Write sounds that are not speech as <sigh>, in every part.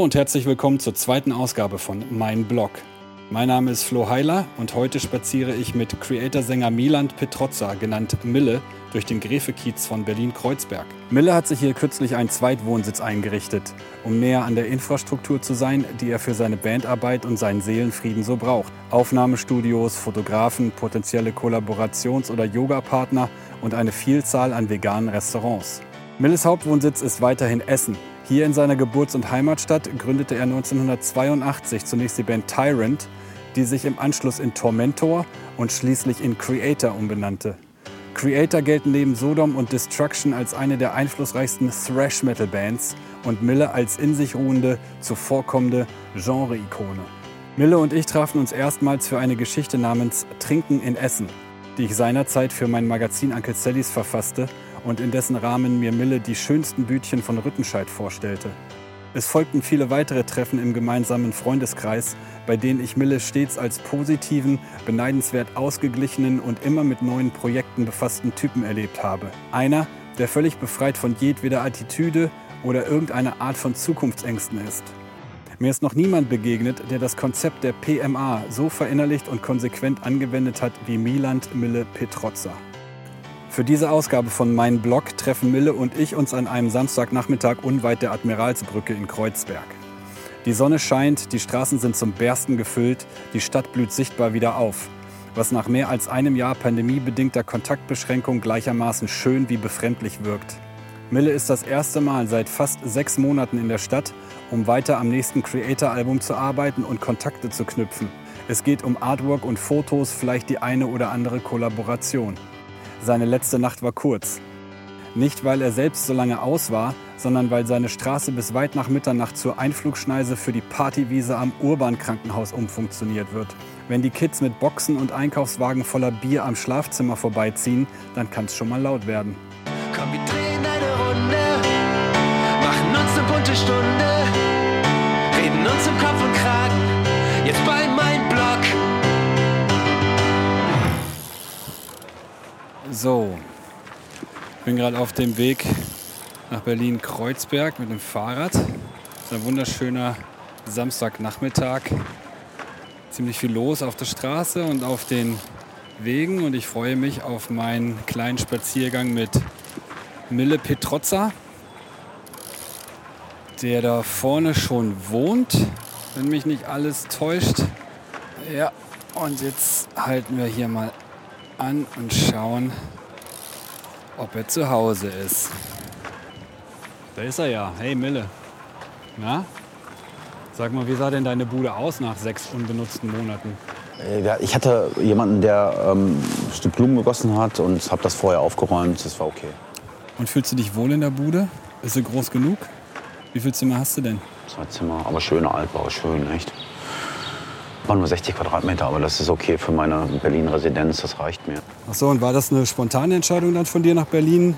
Hallo und herzlich willkommen zur zweiten Ausgabe von Mein Blog. Mein Name ist Flo Heiler und heute spaziere ich mit Creator-Sänger Milan Petrozza, genannt Mille, durch den Gräfekiez von Berlin-Kreuzberg. Mille hat sich hier kürzlich einen Zweitwohnsitz eingerichtet, um näher an der Infrastruktur zu sein, die er für seine Bandarbeit und seinen Seelenfrieden so braucht. Aufnahmestudios, Fotografen, potenzielle Kollaborations- oder Yoga-Partner und eine Vielzahl an veganen Restaurants. Milles Hauptwohnsitz ist weiterhin Essen. Hier in seiner Geburts- und Heimatstadt gründete er 1982 zunächst die Band Tyrant, die sich im Anschluss in Tormentor und schließlich in Creator umbenannte. Creator gelten neben Sodom und Destruction als eine der einflussreichsten Thrash-Metal-Bands und Mille als in sich ruhende, zuvorkommende Genre-Ikone. Mille und ich trafen uns erstmals für eine Geschichte namens Trinken in Essen, die ich seinerzeit für mein Magazin Uncle Sallys verfasste und in dessen Rahmen mir Mille die schönsten Bütchen von Rüttenscheid vorstellte. Es folgten viele weitere Treffen im gemeinsamen Freundeskreis, bei denen ich Mille stets als positiven, beneidenswert ausgeglichenen und immer mit neuen Projekten befassten Typen erlebt habe. Einer, der völlig befreit von jedweder Attitüde oder irgendeiner Art von Zukunftsängsten ist. Mir ist noch niemand begegnet, der das Konzept der PMA so verinnerlicht und konsequent angewendet hat wie Miland Mille Petrozza. Für diese Ausgabe von Mein Blog treffen Mille und ich uns an einem Samstagnachmittag unweit der Admiralsbrücke in Kreuzberg. Die Sonne scheint, die Straßen sind zum Bersten gefüllt, die Stadt blüht sichtbar wieder auf, was nach mehr als einem Jahr pandemiebedingter Kontaktbeschränkung gleichermaßen schön wie befremdlich wirkt. Mille ist das erste Mal seit fast sechs Monaten in der Stadt, um weiter am nächsten Creator-Album zu arbeiten und Kontakte zu knüpfen. Es geht um Artwork und Fotos, vielleicht die eine oder andere Kollaboration. Seine letzte Nacht war kurz. Nicht, weil er selbst so lange aus war, sondern weil seine Straße bis weit nach Mitternacht zur Einflugschneise für die Partywiese am Urban-Krankenhaus umfunktioniert wird. Wenn die Kids mit Boxen und Einkaufswagen voller Bier am Schlafzimmer vorbeiziehen, dann kann es schon mal laut werden. Komm, wir drehen eine Runde, machen uns eine bunte Stunde, reden uns im Kopf bin gerade auf dem Weg nach Berlin-Kreuzberg mit dem Fahrrad. Es ist ein wunderschöner Samstagnachmittag. Ziemlich viel los auf der Straße und auf den Wegen und ich freue mich auf meinen kleinen Spaziergang mit Mille Petrozza, der da vorne schon wohnt, wenn mich nicht alles täuscht. Ja, und jetzt halten wir hier mal an und schauen, ob er zu Hause ist. Da ist er ja. Hey Mille. Na? Sag mal, wie sah denn deine Bude aus nach sechs unbenutzten Monaten? Äh, Ich hatte jemanden, der ähm, ein Stück Blumen gegossen hat und habe das vorher aufgeräumt. Das war okay. Und fühlst du dich wohl in der Bude? Ist sie groß genug? Wie viele Zimmer hast du denn? Zwei Zimmer, aber schöne Altbau, schön, echt. War nur 60 Quadratmeter, aber das ist okay für meine Berlin-Residenz, das reicht mir. Ach so, und war das eine spontane Entscheidung dann von dir nach Berlin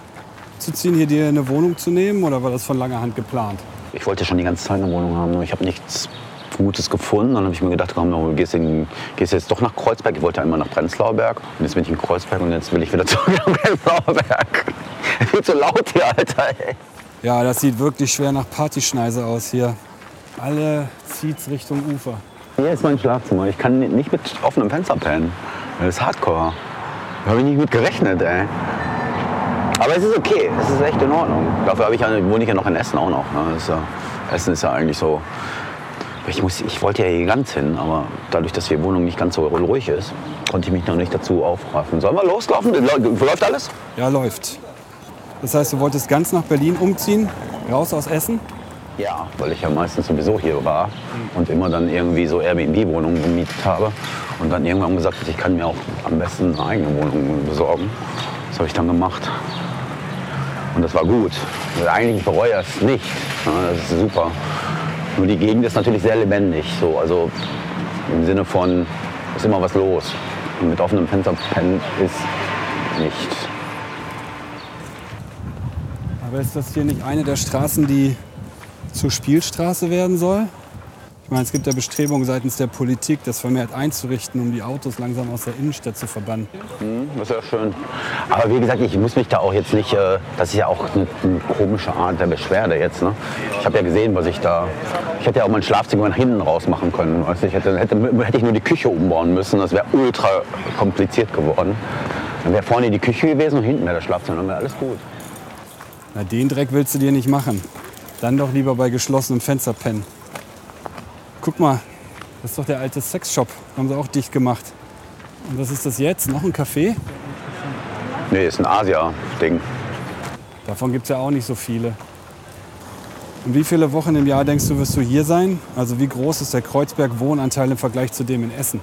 zu ziehen, hier dir eine Wohnung zu nehmen oder war das von langer Hand geplant? Ich wollte schon die ganze Zeit eine Wohnung haben, nur ich habe nichts Gutes gefunden. Dann habe ich mir gedacht, komm, du gehst, in, gehst jetzt doch nach Kreuzberg. Ich wollte ja immer nach Prenzlauer Berg. Und jetzt bin ich in Kreuzberg und jetzt will ich wieder <laughs> zurück nach Prenzlauer Berg. Viel zu laut hier, Alter. Ey. Ja, das sieht wirklich schwer nach Partyschneise aus hier. Alle zieht's Richtung Ufer. Hier ist mein Schlafzimmer. Ich kann nicht mit offenem Fenster pennen. Das ist Hardcore. Da habe ich nicht mit gerechnet, ey. Aber es ist okay. Es ist echt in Ordnung. Dafür ich wohne ich ja noch in Essen auch noch. Ne? Ist ja, Essen ist ja eigentlich so. Ich, muss, ich wollte ja hier ganz hin, aber dadurch, dass die Wohnung nicht ganz so ruhig ist, konnte ich mich noch nicht dazu aufraffen. Sollen wir loslaufen? Läuft alles? Ja, läuft. Das heißt, du wolltest ganz nach Berlin umziehen, raus aus Essen? Ja, weil ich ja meistens sowieso hier war und immer dann irgendwie so Airbnb-Wohnungen gemietet habe. Und dann irgendwann gesagt, ich kann mir auch am besten eine eigene Wohnung besorgen. Das habe ich dann gemacht. Und das war gut. Eigentlich bereue ich es nicht. Das ist super. Nur die Gegend ist natürlich sehr lebendig. So, also im Sinne von, ist immer was los. Und mit offenem Fenster pennen ist nicht. Aber ist das hier nicht eine der Straßen, die zur Spielstraße werden soll? Ich meine, es gibt ja Bestrebungen seitens der Politik, das vermehrt einzurichten, um die Autos langsam aus der Innenstadt zu verbannen. Das ist ja schön. Aber wie gesagt, ich muss mich da auch jetzt nicht, äh, das ist ja auch eine, eine komische Art der Beschwerde jetzt. Ne? Ich habe ja gesehen, was ich da, ich hätte ja auch mein Schlafzimmer nach hinten raus machen können. Du? Ich hätte, hätte, hätte ich nur die Küche umbauen müssen, das wäre ultra kompliziert geworden. Dann wäre vorne die Küche gewesen und hinten wäre das Schlafzimmer, dann wäre alles gut. Na, den Dreck willst du dir nicht machen. Dann doch lieber bei geschlossenem Fenster pennen. Guck mal, das ist doch der alte Sexshop. Haben sie auch dicht gemacht. Und was ist das jetzt? Noch ein Café? Nee, ist ein Asia-Ding. Davon gibt es ja auch nicht so viele. Und wie viele Wochen im Jahr denkst du, wirst du hier sein? Also wie groß ist der Kreuzberg-Wohnanteil im Vergleich zu dem in Essen?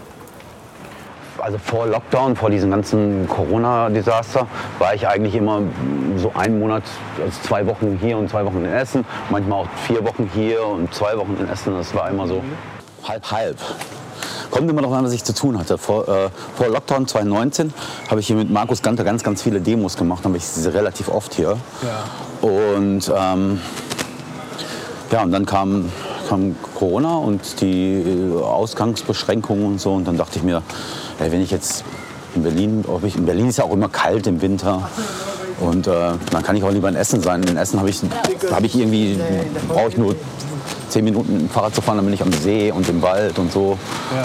Also vor Lockdown, vor diesem ganzen Corona-Desaster, war ich eigentlich immer so einen Monat, also zwei Wochen hier und zwei Wochen in Essen. Manchmal auch vier Wochen hier und zwei Wochen in Essen. Das war immer so halb, halb. Kommt immer noch an, was ich zu tun hatte. Vor, äh, vor Lockdown 2019 habe ich hier mit Markus Ganter ganz, ganz viele Demos gemacht. Habe ich sie relativ oft hier. Und ähm, ja, und dann kam, kam Corona und die äh, Ausgangsbeschränkungen und so. Und dann dachte ich mir, ey, wenn ich jetzt in Berlin, ob ich, in Berlin ist ja auch immer kalt im Winter. Und äh, dann kann ich auch lieber in Essen sein. In Essen habe ich, hab ich irgendwie, brauche ich nur zehn Minuten mit dem Fahrrad zu fahren, dann bin ich am See und im Wald und so.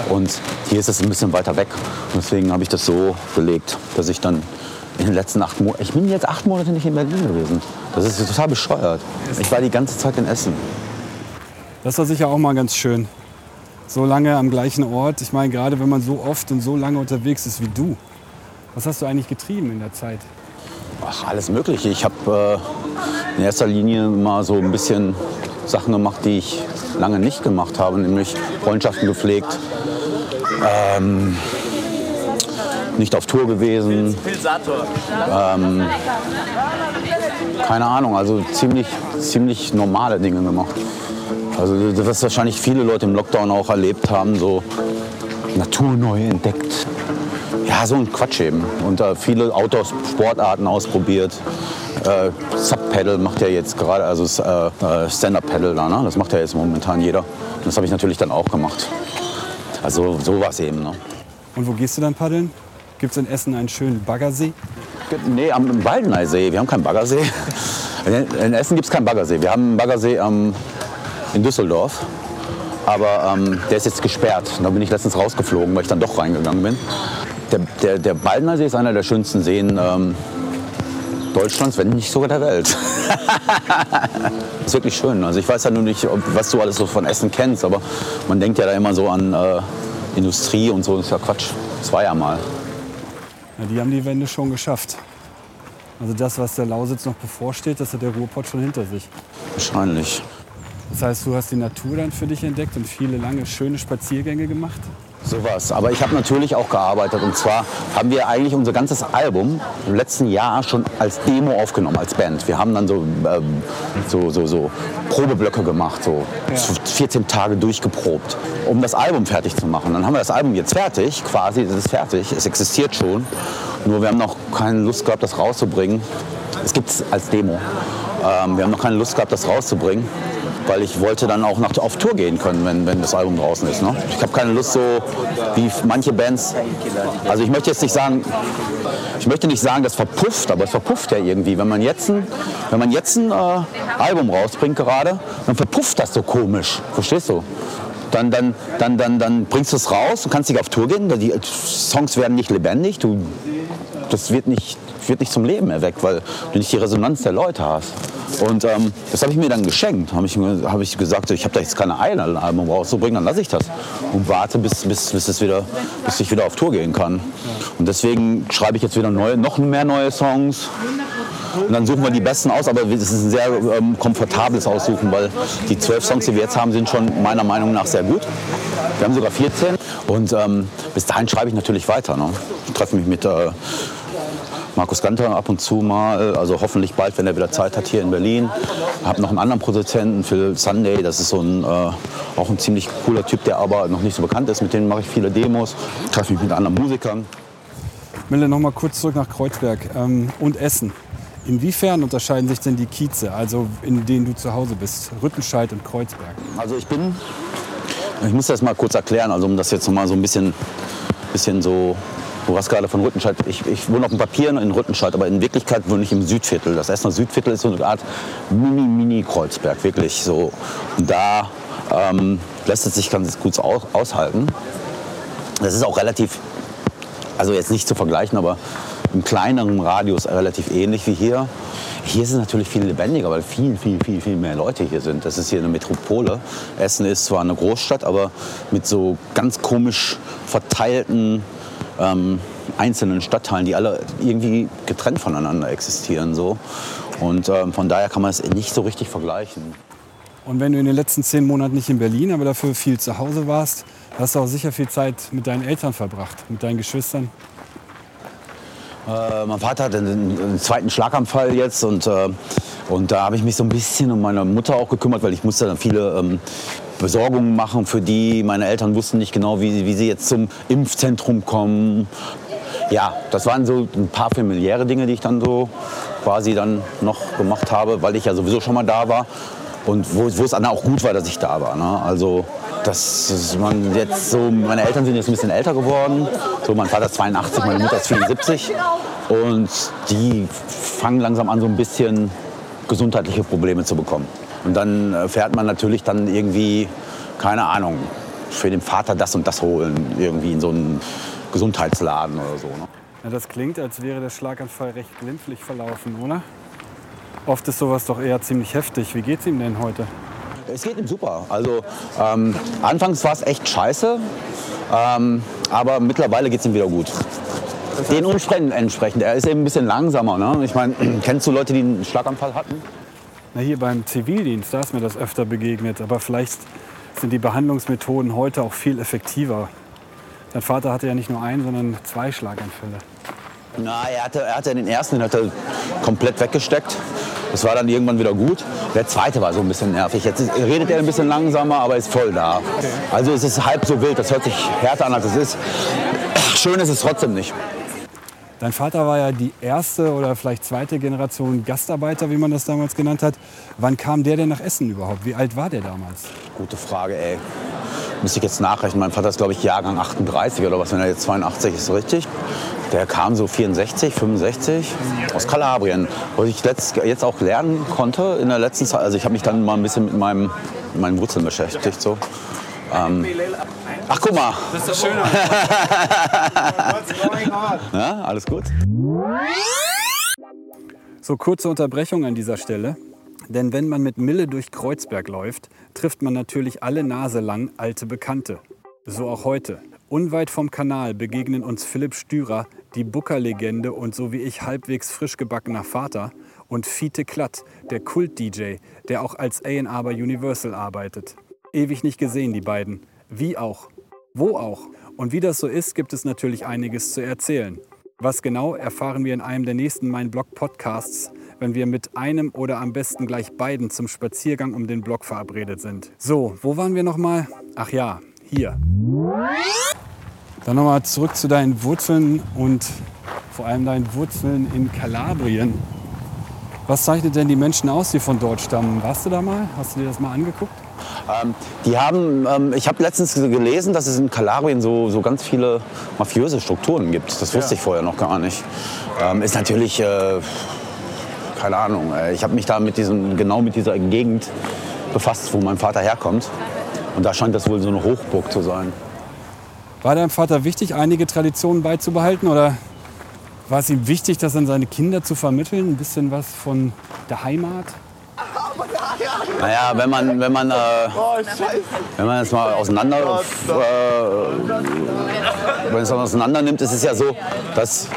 Und hier ist es ein bisschen weiter weg. Und deswegen habe ich das so gelegt, dass ich dann in den letzten acht Monaten, ich bin jetzt acht Monate nicht in Berlin gewesen. Das ist total bescheuert. Ich war die ganze Zeit in Essen. Das war sicher auch mal ganz schön. So lange am gleichen Ort. Ich meine, gerade wenn man so oft und so lange unterwegs ist wie du. Was hast du eigentlich getrieben in der Zeit? Ach, alles Mögliche. Ich habe äh, in erster Linie mal so ein bisschen Sachen gemacht, die ich lange nicht gemacht habe, nämlich Freundschaften gepflegt. Ähm, nicht auf Tour gewesen. Ähm, keine Ahnung, also ziemlich, ziemlich normale Dinge gemacht. Also was wahrscheinlich viele Leute im Lockdown auch erlebt haben, so Natur neu entdeckt. Ja, so ein Quatsch eben. Und äh, viele Outdoor-Sportarten ausprobiert. Äh, Sub-Pedal macht ja jetzt gerade, also äh, äh, Stand-Up-Pedal da, ne? das macht ja jetzt momentan jeder. Und das habe ich natürlich dann auch gemacht. Also so war es eben. Ne? Und wo gehst du dann paddeln? Gibt es in Essen einen schönen Baggersee? Nee, am Waldeneysee. Wir haben keinen Baggersee. In- In Essen gibt es keinen Baggersee. Wir haben einen Baggersee ähm, in Düsseldorf. Aber ähm, der ist jetzt gesperrt. Da bin ich letztens rausgeflogen, weil ich dann doch reingegangen bin. Der, der, der Baldeneysee ist einer der schönsten Seen ähm, Deutschlands, wenn nicht sogar der Welt. <laughs> ist wirklich schön. Also ich weiß ja nur nicht, was du alles so von Essen kennst, aber man denkt ja da immer so an äh, Industrie und so. Das ist ja Quatsch. Das war ja mal. Ja, die haben die Wende schon geschafft. Also das, was der Lausitz noch bevorsteht, das hat der Ruhrpott schon hinter sich. Wahrscheinlich. Das heißt, du hast die Natur dann für dich entdeckt und viele lange schöne Spaziergänge gemacht? Sowas. Aber ich habe natürlich auch gearbeitet. Und zwar haben wir eigentlich unser ganzes Album im letzten Jahr schon als Demo aufgenommen, als Band. Wir haben dann so, ähm, so, so, so Probeblöcke gemacht, so 14 Tage durchgeprobt, um das Album fertig zu machen. Dann haben wir das Album jetzt fertig, quasi, es ist fertig, es existiert schon. Nur wir haben noch keine Lust gehabt, das rauszubringen. Es gibt es als Demo. Ähm, wir haben noch keine Lust gehabt, das rauszubringen weil ich wollte dann auch nach, auf Tour gehen können, wenn, wenn das Album draußen ist. Ne? Ich habe keine Lust so wie manche Bands. Also ich möchte jetzt nicht sagen, ich möchte nicht sagen, das verpufft, aber es verpufft ja irgendwie. Wenn man jetzt ein, wenn man jetzt ein äh, Album rausbringt gerade, dann verpufft das so komisch. Verstehst du? Dann, dann, dann, dann, dann bringst du es raus und kannst nicht auf Tour gehen. Die Songs werden nicht lebendig. Du, das wird nicht, wird nicht zum Leben erweckt, weil du nicht die Resonanz der Leute hast. Und ähm, das habe ich mir dann geschenkt. Habe ich, hab ich gesagt, ich habe da jetzt keine Eile, ein Album rauszubringen, dann lasse ich das. Und warte, bis, bis, bis, es wieder, bis ich wieder auf Tour gehen kann. Und deswegen schreibe ich jetzt wieder neue, noch mehr neue Songs. Und dann suchen wir die besten aus, aber es ist ein sehr ähm, komfortables Aussuchen, weil die zwölf Songs, die wir jetzt haben, sind schon meiner Meinung nach sehr gut. Wir haben sogar 14 und ähm, bis dahin schreibe ich natürlich weiter. Ne? Ich treffe mich mit äh, Markus Ganter ab und zu mal, also hoffentlich bald, wenn er wieder Zeit hat hier in Berlin. Habe noch einen anderen Produzenten, Phil Sunday, das ist so ein, äh, auch ein ziemlich cooler Typ, der aber noch nicht so bekannt ist. Mit dem mache ich viele Demos, treffe mich mit anderen Musikern. Mille, noch mal kurz zurück nach Kreuzberg ähm, und Essen. Inwiefern unterscheiden sich denn die Kieze, also in denen du zu Hause bist, Rüttenscheid und Kreuzberg? Also ich bin Ich muss das mal kurz erklären, also um das jetzt noch mal so ein bisschen, bisschen so Du hast gerade von Rüttenscheid, ich, ich wohne auf dem Papier in Rüttenscheid, aber in Wirklichkeit wohne ich im Südviertel. Das Essener Südviertel ist so eine Art Mini-Mini-Kreuzberg, wirklich so. Und da ähm, lässt es sich ganz gut aus, aushalten. Das ist auch relativ, also jetzt nicht zu vergleichen, aber im kleineren Radius relativ ähnlich wie hier. Hier ist es natürlich viel lebendiger, weil viel, viel, viel, viel mehr Leute hier sind. Das ist hier eine Metropole. Essen ist zwar eine Großstadt, aber mit so ganz komisch verteilten ähm, einzelnen Stadtteilen, die alle irgendwie getrennt voneinander existieren. So. Und ähm, von daher kann man es nicht so richtig vergleichen. Und wenn du in den letzten zehn Monaten nicht in Berlin, aber dafür viel zu Hause warst, hast du auch sicher viel Zeit mit deinen Eltern verbracht, mit deinen Geschwistern. Äh, mein Vater hat einen, einen, zweiten Schlaganfall jetzt und, äh, und da habe ich mich so ein bisschen um meine Mutter auch gekümmert, weil ich musste dann viele ähm, Besorgungen machen für die. Meine Eltern wussten nicht genau, wie, wie sie jetzt zum Impfzentrum kommen. Ja, das waren so ein paar familiäre Dinge, die ich dann so quasi dann noch gemacht habe, weil ich ja sowieso schon mal da war und wo, wo es dann auch gut war, dass ich da war. Ne? Also das man jetzt so, meine Eltern sind jetzt ein bisschen älter geworden. So, mein Vater ist 82, meine Mutter ist 74 und die fangen langsam an, so ein bisschen gesundheitliche Probleme zu bekommen. Und dann äh, fährt man natürlich dann irgendwie, keine Ahnung, für den Vater das und das holen, irgendwie in so einen Gesundheitsladen oder so. Ne? Ja, das klingt, als wäre der Schlaganfall recht glimpflich verlaufen, oder? Oft ist sowas doch eher ziemlich heftig. Wie geht's ihm denn heute? Es geht ihm super. Also ähm, anfangs war es echt scheiße, ähm, aber mittlerweile geht es ihm wieder gut. Den Umständen entsprechend. Er ist eben ein bisschen langsamer. Ne? Ich meine, <clears throat> kennst du Leute, die einen Schlaganfall hatten? Na hier beim Zivildienst, da ist mir das öfter begegnet. Aber vielleicht sind die Behandlungsmethoden heute auch viel effektiver. Dein Vater hatte ja nicht nur einen, sondern zwei Schlaganfälle. Na, er hatte, er hatte den ersten, den hat er komplett weggesteckt. Das war dann irgendwann wieder gut. Der zweite war so ein bisschen nervig. Jetzt redet er ein bisschen langsamer, aber ist voll da. Okay. Also es ist halb so wild. Das hört sich härter an, als es ist. Schön ist es trotzdem nicht. Dein Vater war ja die erste oder vielleicht zweite Generation Gastarbeiter, wie man das damals genannt hat. Wann kam der denn nach Essen überhaupt? Wie alt war der damals? Gute Frage, ey. Müsste ich jetzt nachrechnen. Mein Vater ist, glaube ich, Jahrgang 38 oder was, wenn er jetzt 82 ist, richtig? Der kam so 64, 65 aus Kalabrien, wo ich letzt, jetzt auch lernen konnte in der letzten Zeit. Also ich habe mich dann mal ein bisschen mit meinem, meinen Wurzeln beschäftigt. So. Ähm, ach, guck mal. Das ist schön. <laughs> ja, alles gut. So, kurze Unterbrechung an dieser Stelle. Denn wenn man mit Mille durch Kreuzberg läuft, trifft man natürlich alle Nase lang alte Bekannte. So auch heute. Unweit vom Kanal begegnen uns Philipp Stürer, die Booker-Legende und so wie ich halbwegs frisch gebackener Vater, und Fiete Klatt, der Kult-DJ, der auch als A&R bei Universal arbeitet. Ewig nicht gesehen, die beiden. Wie auch. Wo auch. Und wie das so ist, gibt es natürlich einiges zu erzählen. Was genau, erfahren wir in einem der nächsten Mein Blog Podcasts, wenn wir mit einem oder am besten gleich beiden zum Spaziergang um den Blog verabredet sind. So, wo waren wir nochmal? Ach ja, hier. Dann nochmal zurück zu deinen Wurzeln und vor allem deinen Wurzeln in Kalabrien. Was zeichnet denn die Menschen aus, die von dort stammen? Warst du da mal? Hast du dir das mal angeguckt? Ähm, die haben, ähm, ich habe letztens gelesen, dass es in Kalabrien so, so ganz viele mafiöse Strukturen gibt. Das wusste ja. ich vorher noch gar nicht. Ähm, ist natürlich, äh, keine Ahnung, äh, ich habe mich da mit diesem, genau mit dieser Gegend befasst, wo mein Vater herkommt. Und da scheint das wohl so eine Hochburg zu sein. War deinem Vater wichtig, einige Traditionen beizubehalten oder war es ihm wichtig, das an seine Kinder zu vermitteln? Ein bisschen was von der Heimat? Naja, wenn man, wenn man, äh, wenn man es mal auseinander, äh, wenn es auseinander nimmt, ist es ja so, dass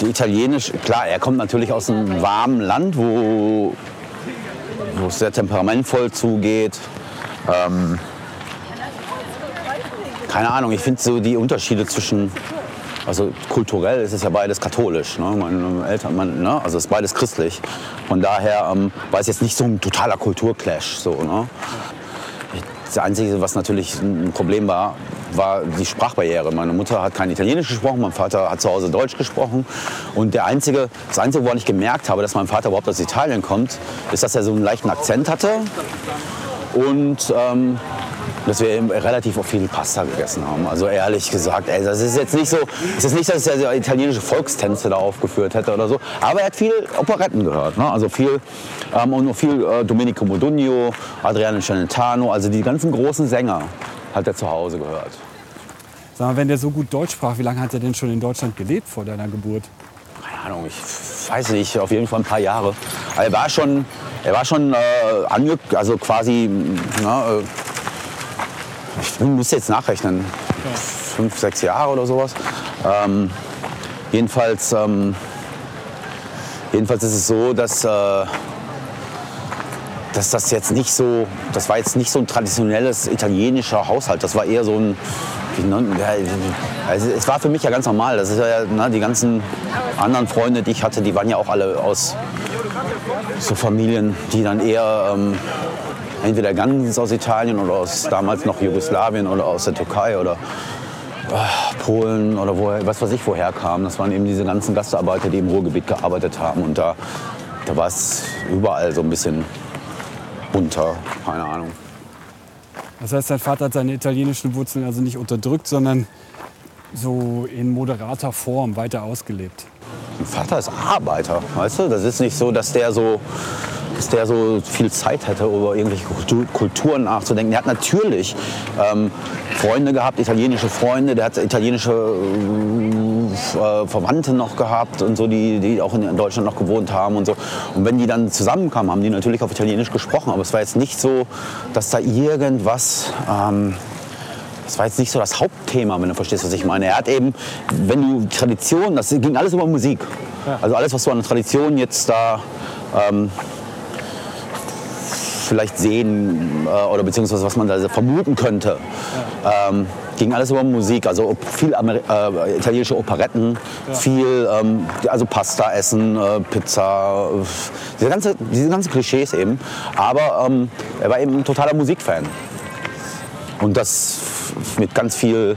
die Italienisch, klar, er kommt natürlich aus einem warmen Land, wo, wo es sehr temperamentvoll zugeht. Ähm, keine Ahnung, ich finde so die Unterschiede zwischen also kulturell ist es ja beides katholisch. Ne? Meine Eltern, mein, ne? Also es ist beides christlich. Von daher ähm, war es jetzt nicht so ein totaler Kulturclash. So, ne? Das Einzige, was natürlich ein Problem war, war die Sprachbarriere. Meine Mutter hat kein Italienisch gesprochen, mein Vater hat zu Hause Deutsch gesprochen. Und der einzige, das Einzige, woran ich gemerkt habe, dass mein Vater überhaupt aus Italien kommt, ist, dass er so einen leichten Akzent hatte. Und ähm, dass wir relativ auch viel Pasta gegessen haben. Also ehrlich gesagt, ey, das ist jetzt nicht so, es ist nicht, dass er italienische Volkstänze da aufgeführt hätte oder so, aber er hat viel Operetten gehört, ne? also viel ähm, und viel äh, Domenico Modugno, Adriano Celentano, also die ganzen großen Sänger hat er zu Hause gehört. Sag mal, wenn der so gut Deutsch sprach, wie lange hat er denn schon in Deutschland gelebt vor deiner Geburt? Keine Ahnung, ich weiß nicht, auf jeden Fall ein paar Jahre. Er war schon, er war schon äh, also quasi, na, äh, ich müsste jetzt nachrechnen, fünf, sechs Jahre oder sowas. Ähm, jedenfalls, ähm, jedenfalls ist es so, dass, äh, dass das jetzt nicht so, das war jetzt nicht so ein traditionelles italienischer Haushalt. Das war eher so ein, also es war für mich ja ganz normal. Das ist ja, na, die ganzen anderen Freunde, die ich hatte, die waren ja auch alle aus so Familien, die dann eher ähm, entweder ganz aus Italien oder aus damals noch Jugoslawien oder aus der Türkei oder äh, Polen oder woher, was weiß ich woher kamen. Das waren eben diese ganzen Gastarbeiter, die im Ruhrgebiet gearbeitet haben. Und da, da war es überall so ein bisschen bunter, keine Ahnung. Das heißt, dein Vater hat seine italienischen Wurzeln also nicht unterdrückt, sondern so in moderater Form weiter ausgelebt. Mein Vater ist Arbeiter, weißt du? Das ist nicht so, dass der so, dass der so viel Zeit hätte, über irgendwelche Kultu- Kulturen nachzudenken. Er hat natürlich ähm, Freunde gehabt, italienische Freunde. Der hat italienische äh, Verwandte noch gehabt und so, die, die auch in Deutschland noch gewohnt haben und so. Und wenn die dann zusammenkamen, haben die natürlich auf Italienisch gesprochen. Aber es war jetzt nicht so, dass da irgendwas ähm, das war jetzt nicht so das Hauptthema, wenn du verstehst, was ich meine. Er hat eben, wenn du Tradition, das ging alles über Musik. Also alles, was du an Tradition jetzt da ähm, vielleicht sehen äh, oder beziehungsweise was man da vermuten könnte, ähm, ging alles über Musik. Also viel Ameri äh, italienische Operetten, viel ähm, also Pasta essen, äh, Pizza, diese, ganze, diese ganzen Klischees eben. Aber ähm, er war eben ein totaler Musikfan. Und das mit ganz viel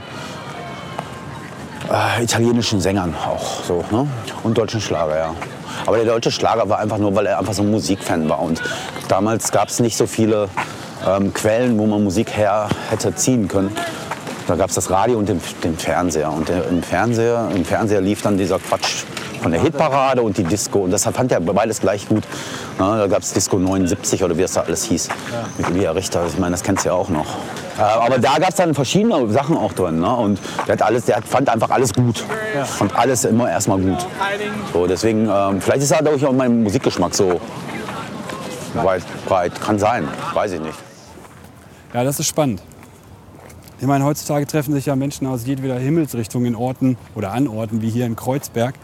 äh, italienischen Sängern auch so. Ne? Und deutschen Schlager, ja. Aber der deutsche Schlager war einfach nur, weil er einfach so ein Musikfan war. Und damals gab es nicht so viele ähm, Quellen, wo man Musik her hätte ziehen können. Da gab es das Radio und den, den Fernseher. Und der, im, Fernseher, im Fernseher lief dann dieser Quatsch von der Hitparade und die Disco. Und das fand er beides gleich gut. Na, da gab es Disco 79 oder wie es da alles hieß. Mit Elia Richter. Ich meine, das kennst du ja auch noch. Äh, aber da gab es dann verschiedene Sachen auch drin. Ne? Und der, hat alles, der fand einfach alles gut. Fand alles immer erstmal gut. So, deswegen, ähm, vielleicht ist dadurch auch mein Musikgeschmack so weit breit. Kann sein. Weiß ich nicht. Ja, das ist spannend. Ich meine, heutzutage treffen sich ja Menschen aus jedweder Himmelsrichtung in Orten oder an Orten wie hier in Kreuzberg.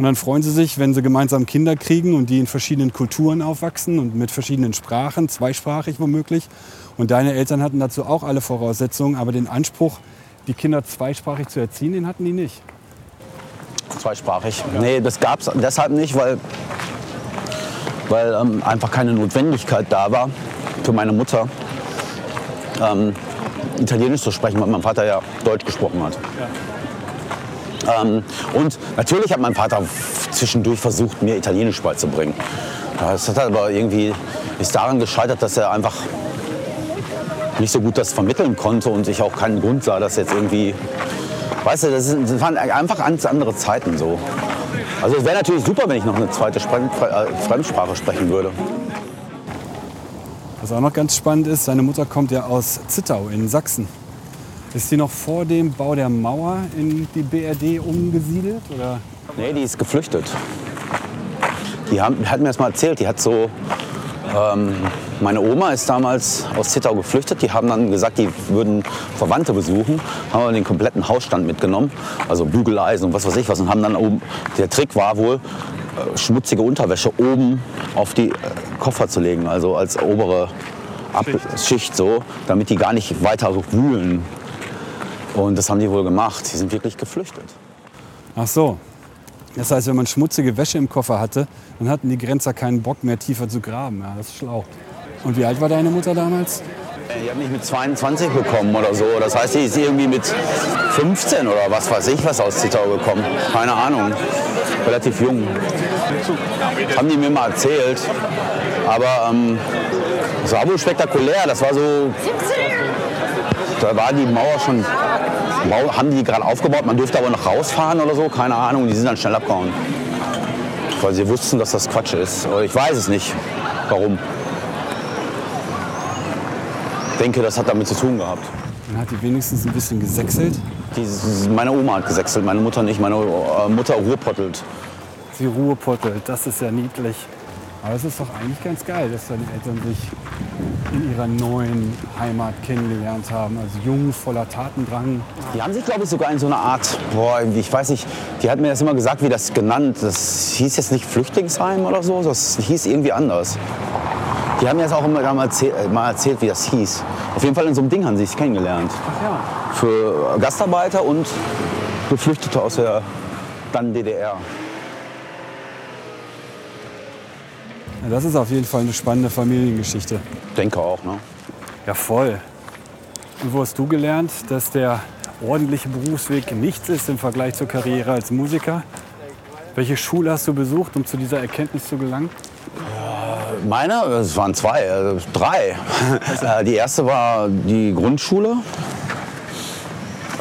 Und dann freuen sie sich, wenn sie gemeinsam Kinder kriegen und die in verschiedenen Kulturen aufwachsen und mit verschiedenen Sprachen, zweisprachig womöglich. Und deine Eltern hatten dazu auch alle Voraussetzungen, aber den Anspruch, die Kinder zweisprachig zu erziehen, den hatten die nicht. Zweisprachig. Nee, das gab es deshalb nicht, weil, weil ähm, einfach keine Notwendigkeit da war für meine Mutter, ähm, Italienisch zu sprechen, weil mein Vater ja Deutsch gesprochen hat. Ähm, und natürlich hat mein Vater zwischendurch versucht, mir Italienisch beizubringen. Das hat aber irgendwie ist daran gescheitert, dass er einfach nicht so gut das vermitteln konnte und ich auch keinen Grund sah, dass jetzt irgendwie Weißt du, das, sind, das waren einfach andere Zeiten so. Also es wäre natürlich super, wenn ich noch eine zweite Sprem äh, Fremdsprache sprechen würde. Was auch noch ganz spannend ist, seine Mutter kommt ja aus Zittau in Sachsen. Ist sie noch vor dem Bau der Mauer in die BRD umgesiedelt? Oder? Nee, die ist geflüchtet. Die haben, hat mir das mal erzählt, die hat so... Ähm, meine Oma ist damals aus Zittau geflüchtet. Die haben dann gesagt, die würden Verwandte besuchen. Haben wir den kompletten Hausstand mitgenommen. Also Bügeleisen und was weiß ich was. Und haben dann oben... Der Trick war wohl, äh, schmutzige Unterwäsche oben auf die äh, Koffer zu legen. Also als obere Ab Schicht so, damit die gar nicht weiter wühlen. Und das haben die wohl gemacht. Sie sind wirklich geflüchtet. Ach so. Das heißt, wenn man schmutzige Wäsche im Koffer hatte, dann hatten die Grenzer keinen Bock mehr tiefer zu graben. Ja, das ist schlau. Und wie alt war deine Mutter damals? Die hat mich mit 22 bekommen oder so. Das heißt, die ist irgendwie mit 15 oder was weiß ich was aus Zittau gekommen. Keine Ahnung. Relativ jung. Haben die mir mal erzählt. Aber ähm, das war wohl spektakulär. Das war so da war die Mauer schon, haben die gerade aufgebaut, man durfte aber noch rausfahren oder so, keine Ahnung, die sind dann schnell abgehauen. Weil sie wussten, dass das Quatsch ist. Ich weiß es nicht, warum. Ich denke, das hat damit zu tun gehabt. Dann hat die wenigstens ein bisschen gesächselt. Die, meine Oma hat gesächselt, meine Mutter nicht. Meine äh, Mutter ruhrpottelt. Sie Ruhepottelt, das ist ja niedlich. Aber es ist doch eigentlich ganz geil, dass deine Eltern sich in ihrer neuen Heimat kennengelernt haben. Also jung, voller Tatendrang. Die haben sich, glaube ich, sogar in so einer Art, boah, ich weiß nicht, die hat mir das immer gesagt, wie das genannt. Das hieß jetzt nicht Flüchtlingsheim oder so, das hieß irgendwie anders. Die haben mir das auch immer mal erzählt, mal erzählt, wie das hieß. Auf jeden Fall in so einem Ding haben sie sich kennengelernt. Ach ja. Für Gastarbeiter und Geflüchtete aus der dann DDR. Ja. Das ist auf jeden Fall eine spannende Familiengeschichte. Denke auch, ne? Ja, voll. Und wo hast du gelernt, dass der ordentliche Berufsweg nichts ist im Vergleich zur Karriere als Musiker? Welche Schule hast du besucht, um zu dieser Erkenntnis zu gelangen? Meine, es waren zwei, äh, drei. Äh, die erste war die Grundschule.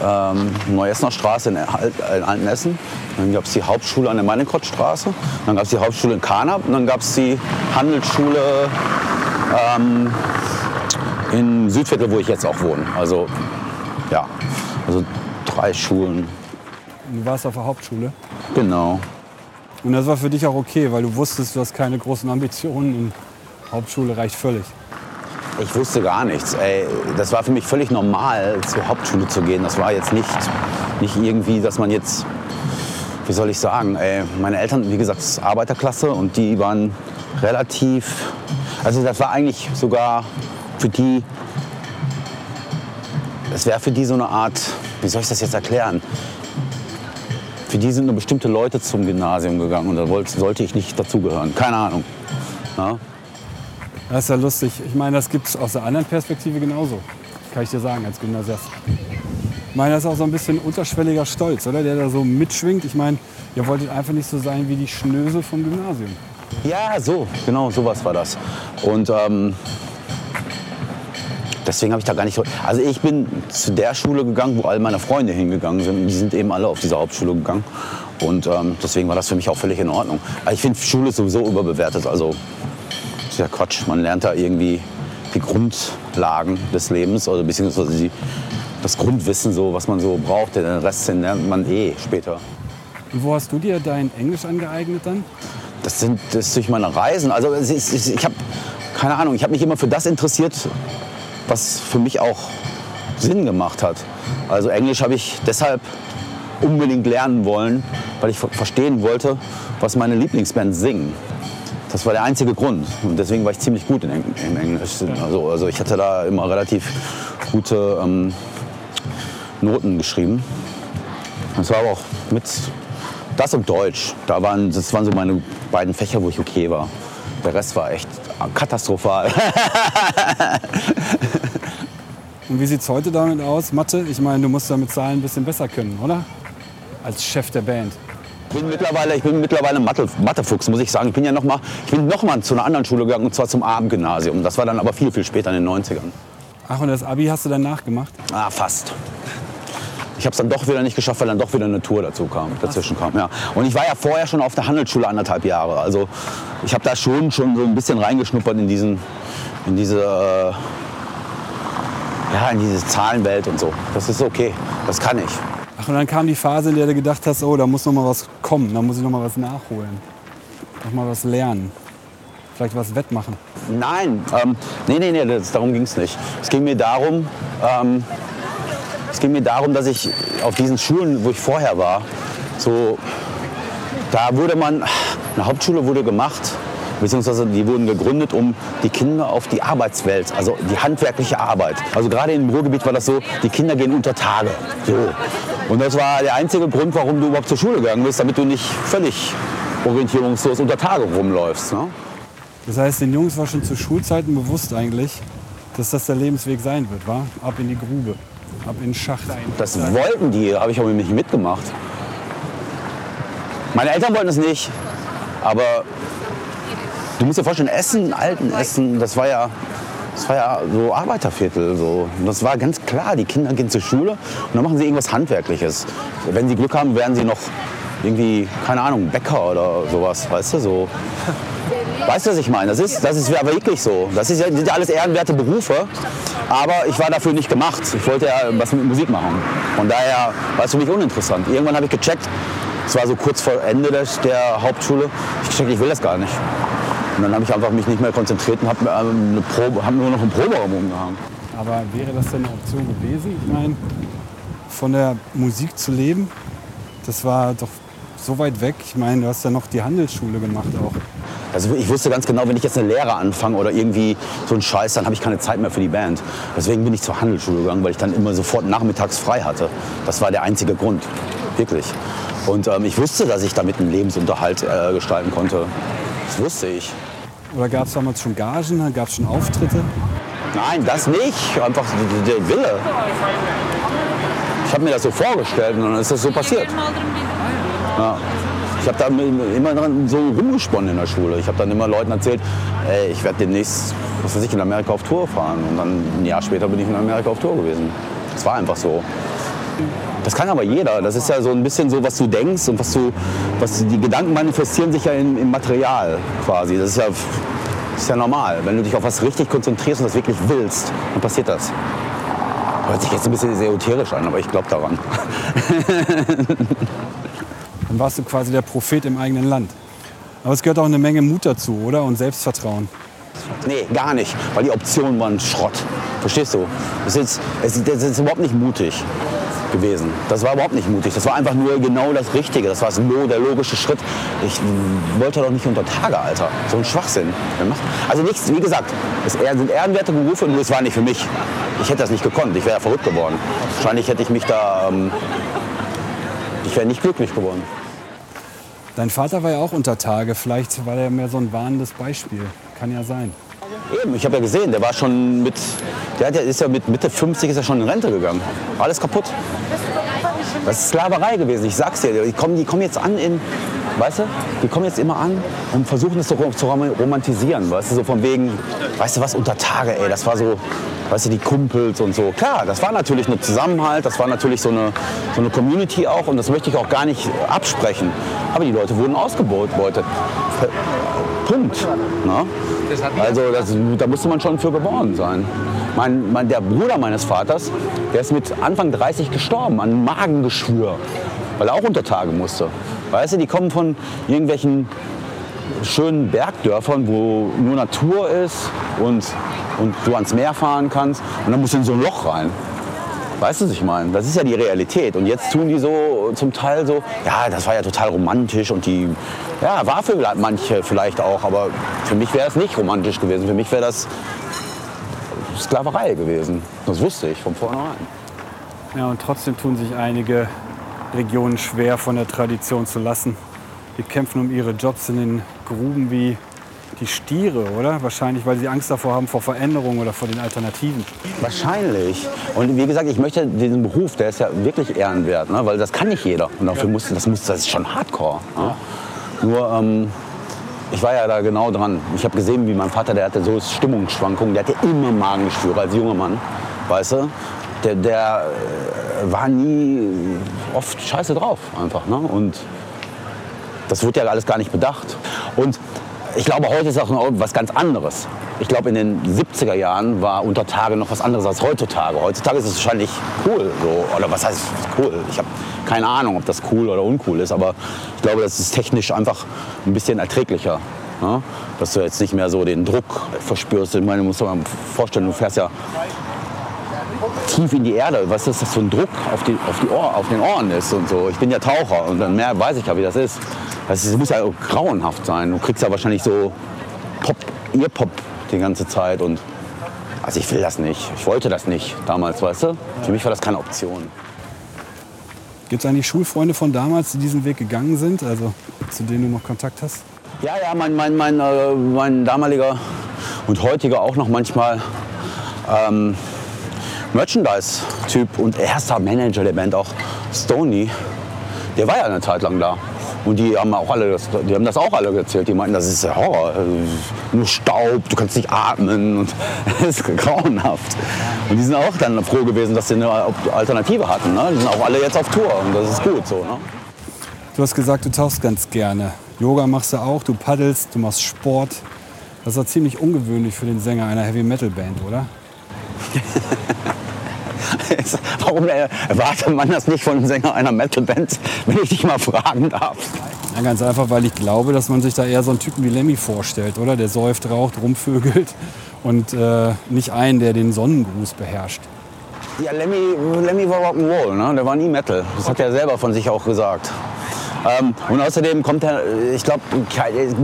Ähm, Neuessener Straße in, in Altenessen. Dann gab es die Hauptschule an der Meinenkrottstraße. Dann gab es die Hauptschule in Karnap. Und dann gab es die Handelsschule ähm, in Südviertel, wo ich jetzt auch wohne. Also, ja, also drei Schulen. Du warst auf der Hauptschule. Genau. Und das war für dich auch okay, weil du wusstest, du hast keine großen Ambitionen und Hauptschule reicht völlig. Ich wusste gar nichts. Ey, das war für mich völlig normal, zur Hauptschule zu gehen. Das war jetzt nicht, nicht irgendwie, dass man jetzt, wie soll ich sagen, ey, meine Eltern, wie gesagt, Arbeiterklasse und die waren relativ, also das war eigentlich sogar für die, es wäre für die so eine Art, wie soll ich das jetzt erklären? Für die sind nur bestimmte Leute zum Gymnasium gegangen und da wollte, sollte ich nicht dazugehören. Keine Ahnung. Ja? Das ist ja lustig. Ich meine, das gibt es aus der anderen Perspektive genauso. Kann ich dir sagen, als Gymnasiast. Ich meine, das ist auch so ein bisschen unterschwelliger Stolz, oder? Der da so mitschwingt. Ich meine, ihr wolltet einfach nicht so sein wie die Schnösel vom Gymnasium. Ja, so, genau, sowas war das. Und ähm, deswegen habe ich da gar nicht. Also ich bin zu der Schule gegangen, wo all meine Freunde hingegangen sind. Die sind eben alle auf diese Hauptschule gegangen. Und ähm, deswegen war das für mich auch völlig in Ordnung. Aber ich finde, Schule ist sowieso überbewertet. Also ist ja Quatsch. Man lernt da irgendwie die Grundlagen des Lebens oder beziehungsweise die, das Grundwissen, so, was man so braucht. Den Rest den lernt man eh später. Und wo hast du dir dein Englisch angeeignet dann? Das sind das ist durch meine Reisen. Also ist, es- ich habe keine Ahnung. Ich habe mich immer für das interessiert, was für mich auch Sinn gemacht hat. Also Englisch habe ich deshalb unbedingt lernen wollen, weil ich ver- verstehen wollte, was meine Lieblingsbands singen. Das war der einzige Grund. Und deswegen war ich ziemlich gut in, Eng in Englisch. Also, also ich hatte da immer relativ gute ähm, Noten geschrieben. Das war aber auch mit das und Deutsch. Da waren, das waren so meine beiden Fächer, wo ich okay war. Der Rest war echt katastrophal. <laughs> Und wie sieht es heute damit aus? Mathe? Ich meine, du musst ja mit Zahlen ein bisschen besser können, oder? Als Chef der Band. Ich bin mittlerweile, ich bin mittlerweile Mathe, Mathefuchs, muss ich sagen. Ich bin ja noch mal, ich bin noch mal zu einer anderen Schule gegangen, und zwar zum Abendgymnasium. Das war dann aber viel, viel später in den 90ern. Ach, und das Abi hast du dann nachgemacht? Ah, fast. Ich habe es dann doch wieder nicht geschafft, weil dann doch wieder eine Tour dazu kam, dazwischen kam. Ja. Und ich war ja vorher schon auf der Handelsschule anderthalb Jahre. Also ich habe da schon, schon so ein bisschen reingeschnuppert in, diesen, in diese, äh, ja, in diese Zahlenwelt und so. Das ist okay, das kann ich. Ach, und dann kam die Phase, in der du gedacht hast, oh, da muss noch mal was kommen, da muss ich noch mal was nachholen. Noch mal was lernen. Vielleicht was wettmachen. Nein, ähm, nee, nee, nee, das, darum ging es nicht. Es ging mir darum, ähm, es ging mir darum, dass ich auf diesen Schulen, wo ich vorher war, so, da wurde man, eine Hauptschule wurde gemacht, beziehungsweise die wurden gegründet, um die Kinder auf die Arbeitswelt, also die handwerkliche Arbeit. Also gerade im Ruhrgebiet war das so, die Kinder gehen unter Tage. So. Und das war der einzige Grund, warum du überhaupt zur Schule gegangen bist, damit du nicht völlig orientierungslos unter Tage rumläufst. Ne? Das heißt, den Jungs war schon zu Schulzeiten bewusst eigentlich, dass das der Lebensweg sein wird, war? Ab in die Grube, ab in den Schacht. Das wollten die, habe ich aber nicht mitgemacht. Meine Eltern wollten es nicht, aber du musst dir vorstellen, Essen, Alten Essen, das war ja Das war ja so Arbeiterviertel. So. Und das war ganz klar, die Kinder gehen zur Schule und dann machen sie irgendwas Handwerkliches. Wenn sie Glück haben, werden sie noch irgendwie, keine Ahnung, Bäcker oder sowas, weißt du, so. Weißt du, was ich meine? Das ist, das ist aber wirklich so. Das ist sind ja alles ehrenwerte Berufe. Aber ich war dafür nicht gemacht. Ich wollte ja was mit Musik machen. Von daher war es für mich uninteressant. Irgendwann habe ich gecheckt, es war so kurz vor Ende der, der Hauptschule, ich gecheckt, ich will das gar nicht. Und dann habe ich einfach mich nicht mehr konzentriert und habe ähm, hab nur noch einen Proberaum umgehangen. Aber wäre das denn eine Option gewesen? Ich meine, von der Musik zu leben, das war doch so weit weg. Ich meine, du hast ja noch die Handelsschule gemacht auch. Also ich wusste ganz genau, wenn ich jetzt eine Lehre anfange oder irgendwie so einen Scheiß, dann habe ich keine Zeit mehr für die Band. Deswegen bin ich zur Handelsschule gegangen, weil ich dann immer sofort nachmittags frei hatte. Das war der einzige Grund, wirklich. Und ähm, ich wusste, dass ich damit einen Lebensunterhalt äh, gestalten konnte. Das wusste ich. Oder gab es damals schon Gagen, gab es schon Auftritte? Nein, das nicht. Einfach der Wille. Ich habe mir das so vorgestellt und dann ist das so passiert. Ja. Ich habe da immer so rumgesponnen in der Schule. Ich habe dann immer Leuten erzählt, ey, ich werde demnächst, was weiß ich, in Amerika auf Tour fahren. Und dann ein Jahr später bin ich in Amerika auf Tour gewesen. Das war einfach so. Das kann aber jeder. Das ist ja so ein bisschen so, was du denkst und was du, was die Gedanken manifestieren sich ja im, im Material quasi. Das ist ja, das ist ja normal. Wenn du dich auf was richtig konzentrierst und das wirklich willst, dann passiert das. Hört sich jetzt ein bisschen esoterisch an, aber ich glaube daran. <laughs> Dann warst du quasi der Prophet im eigenen Land. Aber es gehört auch eine Menge Mut dazu, oder? Und Selbstvertrauen. Nee, gar nicht, weil die Optionen waren Schrott. Verstehst du? Das ist, das ist überhaupt nicht mutig gewesen. Das war überhaupt nicht mutig. Das war einfach nur genau das Richtige. Das war der logische Schritt. Ich wollte doch nicht unter Tage, Alter. So ein Schwachsinn. Also nichts, wie gesagt, es sind ehrenwerte Berufe, nur es war nicht für mich. Ich hätte das nicht gekonnt. Ich wäre verrückt geworden. Wahrscheinlich hätte ich mich da, ähm, ich wäre nicht glücklich geworden. Dein Vater war ja auch unter Tage. Vielleicht war er mehr so ein warnendes Beispiel. Kann ja sein. Eben, ich habe ja gesehen, der war schon mit, der ist ja mit Mitte 50 ist er schon in Rente gegangen. Alles kaputt. Das ist Sklaverei gewesen, ich sag's dir. Die kommen, die kommen jetzt an in, weißt du, die kommen jetzt immer an und versuchen es so zu romantisieren, weißt du, so von wegen, weißt du was, unter Tage, ey, das war so, weißt du, die Kumpels und so. Klar, das war natürlich ein Zusammenhalt, das war natürlich so eine, so eine Community auch und das möchte ich auch gar nicht absprechen. Aber die Leute wurden ausgebeutet. Punkt. Na? Also das, da musste man schon für geboren sein. Mein, mein, der Bruder meines Vaters, der ist mit Anfang 30 gestorben an Magengeschwür, weil er auch unter Tage musste. Weißt du, die kommen von irgendwelchen schönen Bergdörfern, wo nur Natur ist und, und du ans Meer fahren kannst und dann musst du in so ein Loch rein. Weißt du, was ich meine? Das ist ja die Realität. Und jetzt tun die so zum Teil so, ja, das war ja total romantisch und die, ja, war für manche vielleicht auch, aber für mich wäre es nicht romantisch gewesen. Für mich wäre das Sklaverei gewesen. Das wusste ich von vornherein. Ja, und trotzdem tun sich einige Regionen schwer, von der Tradition zu lassen. Die kämpfen um ihre Jobs in den Gruben wie die Stiere, oder? Wahrscheinlich, weil sie Angst davor haben, vor Veränderungen oder vor den Alternativen. Wahrscheinlich. Und wie gesagt, ich möchte diesen Beruf, der ist ja wirklich ehrenwert, ne? weil das kann nicht jeder. Und dafür ja. muss, das, muss, das ist schon hardcore. Ne? Nur, ähm, ich war ja da genau dran. Ich habe gesehen, wie mein Vater, der hatte so Stimmungsschwankungen, der hatte immer Magengeschwüre als junger Mann, weißt du? Der, der äh, war nie oft scheiße drauf einfach. Ne? Und das wird ja alles gar nicht bedacht. Und ich glaube, heute ist auch noch was ganz anderes. Ich glaube, in den 70er Jahren war unter Tage noch was anderes als heutzutage. Heutzutage ist es wahrscheinlich cool. So. Oder was heißt cool? Ich habe keine Ahnung, ob das cool oder uncool ist. Aber ich glaube, das ist technisch einfach ein bisschen erträglicher. Ne? Dass du jetzt nicht mehr so den Druck verspürst. Ich meine, du musst dir mal vorstellen, du fährst ja tief in die Erde. Was ist das für ein Druck auf, die, auf, die Ohr, auf den Ohren ist und so. Ich bin ja Taucher und dann mehr weiß ich ja, wie das ist. Das muss ja grauenhaft sein. Du kriegst ja wahrscheinlich so Pop, Earpop die ganze Zeit und also ich will das nicht. Ich wollte das nicht damals, weißt du? Für mich war das keine Option. Gibt es eigentlich Schulfreunde von damals, die diesen Weg gegangen sind, also zu denen du noch Kontakt hast? Ja, ja, mein, mein, mein, äh, mein damaliger und heutiger auch noch manchmal ähm, Merchandise-Typ und erster Manager der Band auch, Stony, der war ja eine Zeit lang da. Und die haben auch alle, das, die haben das auch alle erzählt. Die meinten, das ist ja Horror, nur Staub, du kannst nicht atmen und das <laughs> ist grauenhaft. Und die sind auch dann froh gewesen, dass sie eine Alternative hatten. Ne? Die sind auch alle jetzt auf Tour und das ist gut so. Ne? Du hast gesagt, du tauchst ganz gerne. Yoga machst du auch, du paddelst, du machst Sport. Das ist ziemlich ungewöhnlich für den Sänger einer Heavy Metal <laughs> Oder? Warum erwartet man das nicht von einem Sänger einer Metal-Band, wenn ich dich mal fragen darf? Ja, ganz einfach, weil ich glaube, dass man sich da eher so einen Typen wie Lemmy vorstellt, oder? Der säuft, raucht, rumvögelt und äh, nicht einen, der den Sonnengruß beherrscht. Ja, Lemmy, Lemmy war Rock'n'Roll, ne? der war nie Metal. Das hat er selber von sich auch gesagt. Ähm, und außerdem kommt er, ich glaube,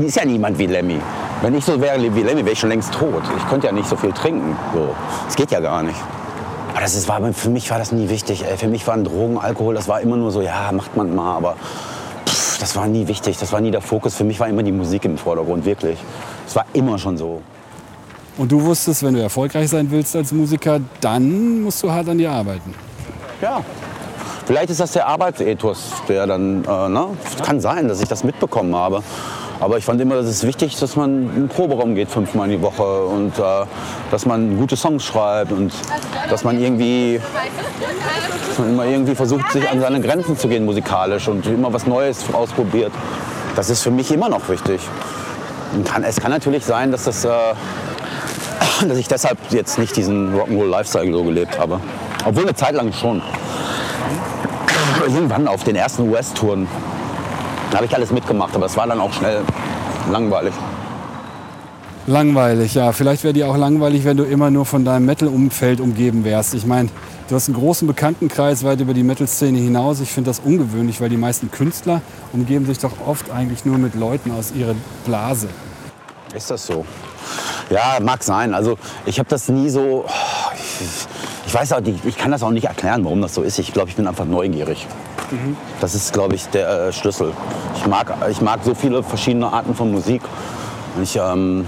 ist ja niemand wie Lemmy. Wenn ich so wäre wie Lemmy, wäre ich schon längst tot. Ich könnte ja nicht so viel trinken. So. Das geht ja gar nicht. Das ist, war, für mich war das nie wichtig. Ey. Für mich waren Drogen, Alkohol, das war immer nur so, ja, macht man mal, aber pff, das war nie wichtig. Das war nie der Fokus. Für mich war immer die Musik im Vordergrund, wirklich. Das war immer schon so. Und du wusstest, wenn du erfolgreich sein willst als Musiker, dann musst du hart an dir arbeiten. Ja. Vielleicht ist das der Arbeitsethos, der dann, äh, ne? Kann sein, dass ich das mitbekommen habe. Aber ich fand immer, es ist wichtig, dass man in den Proberaum geht fünfmal in die Woche und äh, dass man gute Songs schreibt und dass man irgendwie, dass man immer irgendwie versucht, sich an seine Grenzen zu gehen musikalisch und immer was Neues ausprobiert. Das ist für mich immer noch wichtig. Kann, es kann natürlich sein, dass, das, äh, <coughs> dass ich deshalb jetzt nicht diesen Rock'n'Roll-Lifestyle so gelebt habe. Obwohl eine Zeit lang schon. Irgendwann auf den ersten US-Touren da habe ich alles mitgemacht, aber es war dann auch schnell langweilig. Langweilig, ja. Vielleicht wäre dir auch langweilig, wenn du immer nur von deinem Metal-Umfeld umgeben wärst. Ich meine, du hast einen großen Bekanntenkreis weit über die Metal-Szene hinaus. Ich finde das ungewöhnlich, weil die meisten Künstler umgeben sich doch oft eigentlich nur mit Leuten aus ihrer Blase. Ist das so? Ja, mag sein. Also ich habe das nie so. Ich, ich weiß auch nicht, ich kann das auch nicht erklären, warum das so ist. Ich glaube, ich bin einfach neugierig. Das ist, glaube ich, der äh, Schlüssel. Ich mag, ich mag so viele verschiedene Arten von Musik. Und ich, ähm,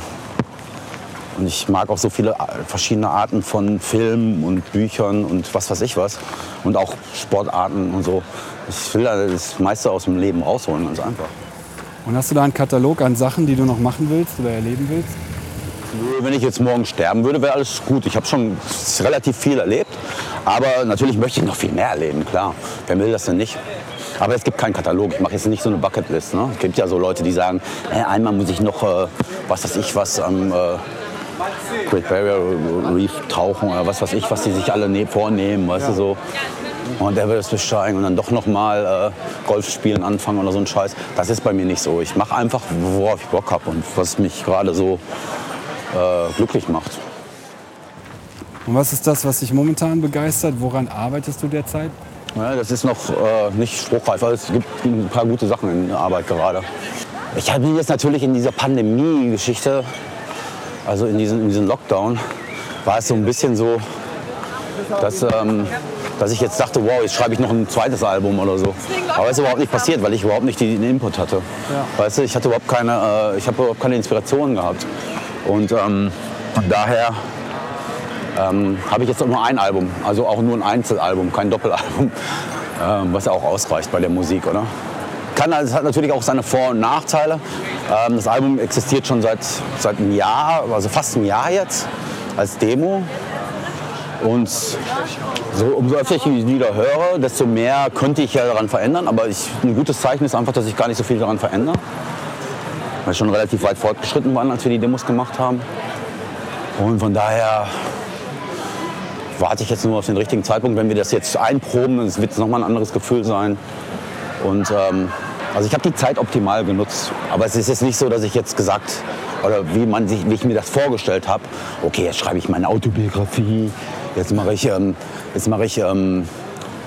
und ich mag auch so viele äh, verschiedene Arten von Filmen und Büchern und was weiß ich was. Und auch Sportarten und so. Ich will das meiste aus dem Leben rausholen, ganz einfach. Und hast du da einen Katalog an Sachen, die du noch machen willst oder erleben willst? Wenn ich jetzt morgen sterben würde, wäre alles gut. Ich habe schon relativ viel erlebt. Aber natürlich möchte ich noch viel mehr erleben, klar. Wer will das denn nicht? Aber es gibt keinen Katalog. Ich mache jetzt nicht so eine Bucketlist. Ne? Es gibt ja so Leute, die sagen, äh, einmal muss ich noch, äh, was weiß ich, was am äh, Great Barrier Reef tauchen oder was weiß ich, was die sich alle ne vornehmen, weißt ja. du so. Und der will es besteigen und dann doch noch mal äh, Golf spielen anfangen oder so ein Scheiß. Das ist bei mir nicht so. Ich mache einfach, worauf ich Bock habe und was mich gerade so äh, glücklich macht. Und was ist das, was dich momentan begeistert? Woran arbeitest du derzeit? Ja, das ist noch äh, nicht spruchreif, aber es gibt ein paar gute Sachen in der Arbeit gerade. Ich habe jetzt natürlich in dieser Pandemie-Geschichte, also in diesem, in diesem Lockdown, war es so ein bisschen so, dass, ähm, dass ich jetzt dachte, wow, jetzt schreibe ich noch ein zweites Album oder so. Aber es ist überhaupt nicht passiert, weil ich überhaupt nicht den Input hatte. Ja. Weißt du, ich hatte überhaupt keine, äh, ich habe überhaupt keine Inspiration gehabt. Und ähm, daher ähm, habe ich jetzt nur ein Album, also auch nur ein Einzelalbum, kein Doppelalbum, <laughs> ähm, was ja auch ausreicht bei der Musik, oder? Kann, es hat natürlich auch seine Vor- und Nachteile. Ähm, das Album existiert schon seit, seit einem Jahr, also fast einem Jahr jetzt, als Demo. Und so, umso öfter ich die Lieder höre, desto mehr könnte ich ja daran verändern. Aber ich, ein gutes Zeichen ist einfach, dass ich gar nicht so viel daran verändere. Weil schon relativ weit fortgeschritten waren, als wir die Demos gemacht haben. Und von daher warte ich jetzt nur auf den richtigen Zeitpunkt. Wenn wir das jetzt einproben, dann wird es nochmal ein anderes Gefühl sein. Und ähm, also ich habe die Zeit optimal genutzt. Aber es ist jetzt nicht so, dass ich jetzt gesagt oder wie, man sich, wie ich mir das vorgestellt habe, okay, jetzt schreibe ich meine Autobiografie, jetzt mache ich, ähm, jetzt mache ich ähm,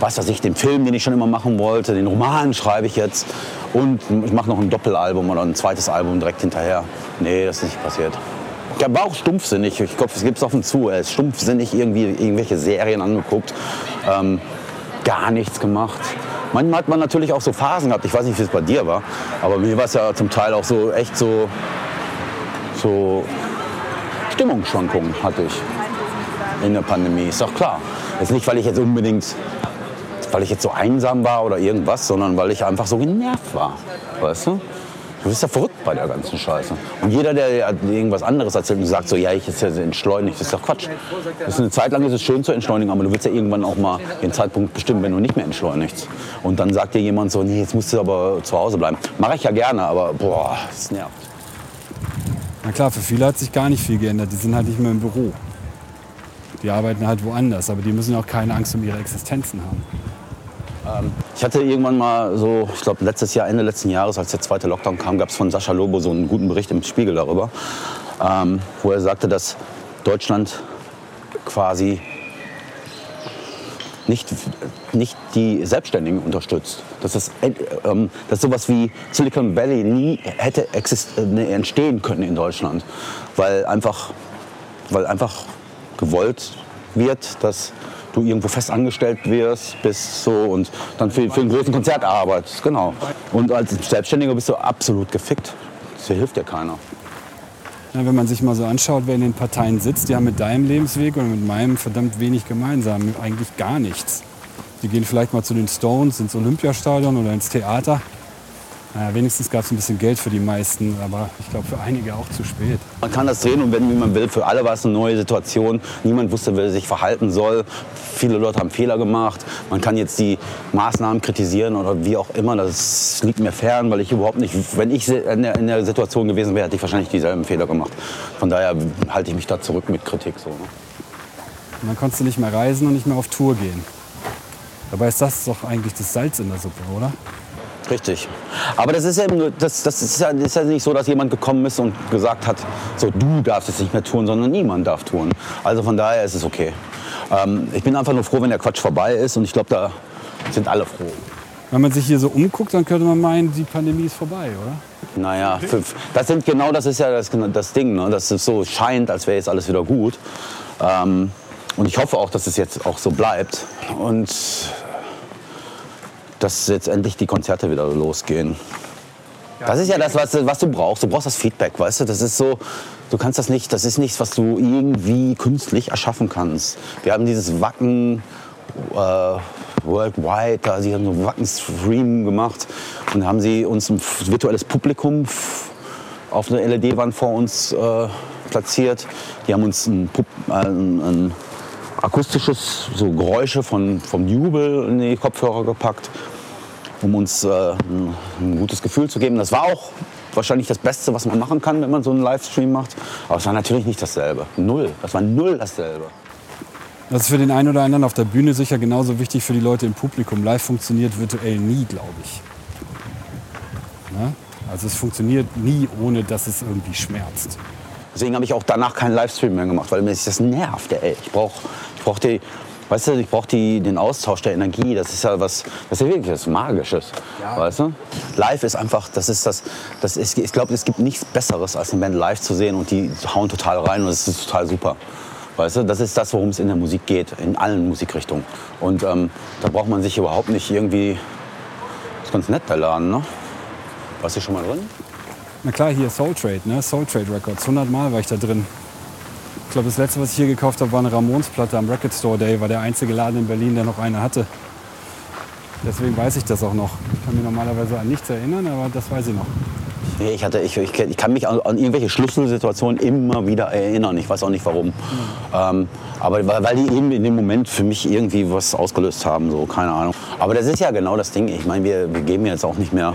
was weiß ich, den Film, den ich schon immer machen wollte, den Roman schreibe ich jetzt und ich mache noch ein Doppelalbum oder ein zweites Album direkt hinterher. Nee, das ist nicht passiert. Ich war auch stumpfsinnig. Ich glaube, es gibt es offen zu. Er ist stumpfsinnig irgendwie irgendwelche Serien angeguckt. Ähm, gar nichts gemacht. Manchmal hat man natürlich auch so Phasen gehabt. Ich weiß nicht, wie es bei dir war. Aber mir war es ja zum Teil auch so echt so, so Stimmungsschwankungen hatte ich in der Pandemie. Ist doch klar. Jetzt nicht, weil ich jetzt unbedingt weil ich jetzt so einsam war oder irgendwas, sondern weil ich einfach so genervt war. Weißt du? Du bist ja verrückt bei der ganzen Scheiße. Und jeder, der irgendwas anderes erzählt und sagt so, ja, ich ist ja entschleunigt, das ist doch Quatsch. Das ist eine Zeit lang ist es schön zu entschleunigen, aber du willst ja irgendwann auch mal den Zeitpunkt bestimmen, wenn du nicht mehr entschleunigst. Und dann sagt dir jemand so, nee, jetzt musst du aber zu Hause bleiben. Mache ich ja gerne, aber boah, das nervt. Na klar, für viele hat sich gar nicht viel geändert. Die sind halt nicht mehr im Büro. Die arbeiten halt woanders, aber die müssen auch keine Angst um ihre Existenzen haben. Ich hatte irgendwann mal so, ich glaube letztes Jahr, Ende letzten Jahres, als der zweite Lockdown kam, gab es von Sascha Lobo so einen guten Bericht im Spiegel darüber, ähm, wo er sagte, dass Deutschland quasi nicht, nicht die Selbstständigen unterstützt. Dass, es, äh, ähm, dass sowas wie Silicon Valley nie hätte äh, entstehen können in Deutschland, weil einfach, weil einfach gewollt wird, dass du irgendwo fest angestellt wirst, bist so und dann für, für einen großen Konzert arbeitest. Genau. Und als Selbstständiger bist du absolut gefickt. Das hilft dir keiner. Ja, wenn man sich mal so anschaut, wer in den Parteien sitzt, die haben mit deinem Lebensweg und mit meinem verdammt wenig gemeinsam. Eigentlich gar nichts. Die gehen vielleicht mal zu den Stones ins Olympiastadion oder ins Theater. Naja, wenigstens gab es ein bisschen Geld für die meisten, aber ich glaube für einige auch zu spät. Man kann das drehen und wenden, wie man will. Für alle war es eine neue Situation. Niemand wusste, wie er sich verhalten soll. Viele Leute haben Fehler gemacht. Man kann jetzt die Maßnahmen kritisieren oder wie auch immer. Das liegt mir fern, weil ich überhaupt nicht, wenn ich in der, in der Situation gewesen wäre, hätte ich wahrscheinlich dieselben Fehler gemacht. Von daher halte ich mich da zurück mit Kritik. So, ne? Und dann konntest du nicht mehr reisen und nicht mehr auf Tour gehen. Dabei ist das doch eigentlich das Salz in der Suppe, oder? Richtig. Aber das ist ja, eben nur- das, das ist ja, das ist ja nicht so, dass jemand gekommen ist und gesagt hat, so du darfst es nicht mehr tun, sondern niemand darf tun. Also von daher ist es okay. Ähm, ich bin einfach nur froh, wenn der Quatsch vorbei ist und ich glaube, da sind alle froh. Wenn man sich hier so umguckt, dann könnte man meinen, die Pandemie ist vorbei, oder? Naja, fünf. das sind genau das ist ja das, das Ding, ne? dass es so scheint, als wäre jetzt alles wieder gut. Ähm, und ich hoffe auch, dass es jetzt auch so bleibt und dass jetzt endlich die Konzerte wieder losgehen. Das ist ja das, was, was du brauchst. Du brauchst das Feedback, weißt du? Das ist so, du kannst das nicht, das ist nichts, was du irgendwie künstlich erschaffen kannst. Wir haben dieses Wacken äh, worldwide, da sie haben so einen Wacken-Stream gemacht und haben sie uns ein virtuelles Publikum auf eine LED-Wand vor uns äh, platziert. Die haben uns ein, Pub, äh, ein, ein akustisches so Geräusche von, vom Jubel in die Kopfhörer gepackt um uns äh, ein, ein gutes Gefühl zu geben. Das war auch wahrscheinlich das Beste, was man machen kann, wenn man so einen Livestream macht. Aber es war natürlich nicht dasselbe. Null. Das war null dasselbe. Das ist für den einen oder anderen auf der Bühne sicher genauso wichtig für die Leute im Publikum. Live funktioniert virtuell nie, glaube ich. Ne? Also es funktioniert nie, ohne dass es irgendwie schmerzt. Deswegen habe ich auch danach keinen Livestream mehr gemacht, weil mir das nervt. Ey. Ich brauche ich brauch die, weißt du, ich brauch die, den Austausch der Energie. Das ist ja was, das ist ja wirklich was Magisches. Weißt du? Live ist einfach, das ist das, das ist, ich glaube, es gibt nichts Besseres, als eine Band live zu sehen und die hauen total rein und es ist total super. Weißt du, das ist das, worum es in der Musik geht, in allen Musikrichtungen. Und ähm, da braucht man sich überhaupt nicht irgendwie, das ist ganz nett, der Laden, ne? Warst du schon mal drin? Na klar, hier Soul Trade, ne? Soul Trade Records. 100 Mal war ich da drin. Ich glaube, das letzte, was ich hier gekauft habe, war eine Ramones-Platte am Record Store Day. War der einzige Laden in Berlin, der noch eine hatte. Deswegen weiß ich das auch noch. Ich kann mich normalerweise an nichts erinnern, aber das weiß ich noch. Nee, ich, hatte, ich, ich, ich kann mich an, an irgendwelche Schlüsselsituationen immer wieder erinnern. Ich weiß auch nicht warum. Ähm, aber weil, weil die eben in dem Moment für mich irgendwie was ausgelöst haben, so keine Ahnung. Aber das ist ja genau das Ding. Ich meine, wir, wir geben jetzt auch nicht mehr,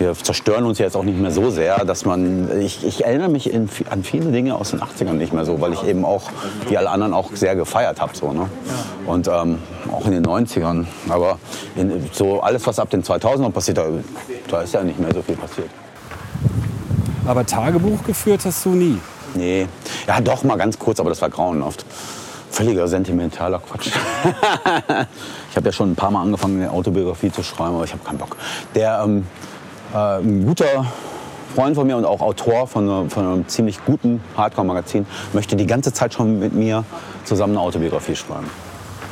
wir zerstören uns jetzt auch nicht mehr so sehr, dass man, ich, ich erinnere mich in, an viele Dinge aus den 80ern nicht mehr so, weil ich eben auch, wie alle anderen, auch sehr gefeiert habe. So, ne? Und ähm, auch in den 90ern. Aber in, so alles, was ab den 2000ern passiert, da, da ist ja nicht mehr so viel passiert. Aber Tagebuch geführt hast du nie. Nee, ja doch mal ganz kurz, aber das war grauenhaft. Völliger sentimentaler Quatsch. <laughs> ich habe ja schon ein paar Mal angefangen, eine Autobiografie zu schreiben, aber ich habe keinen Bock. Der ähm, äh, ein guter Freund von mir und auch Autor von, von einem ziemlich guten Hardcore-Magazin möchte die ganze Zeit schon mit mir zusammen eine Autobiografie schreiben.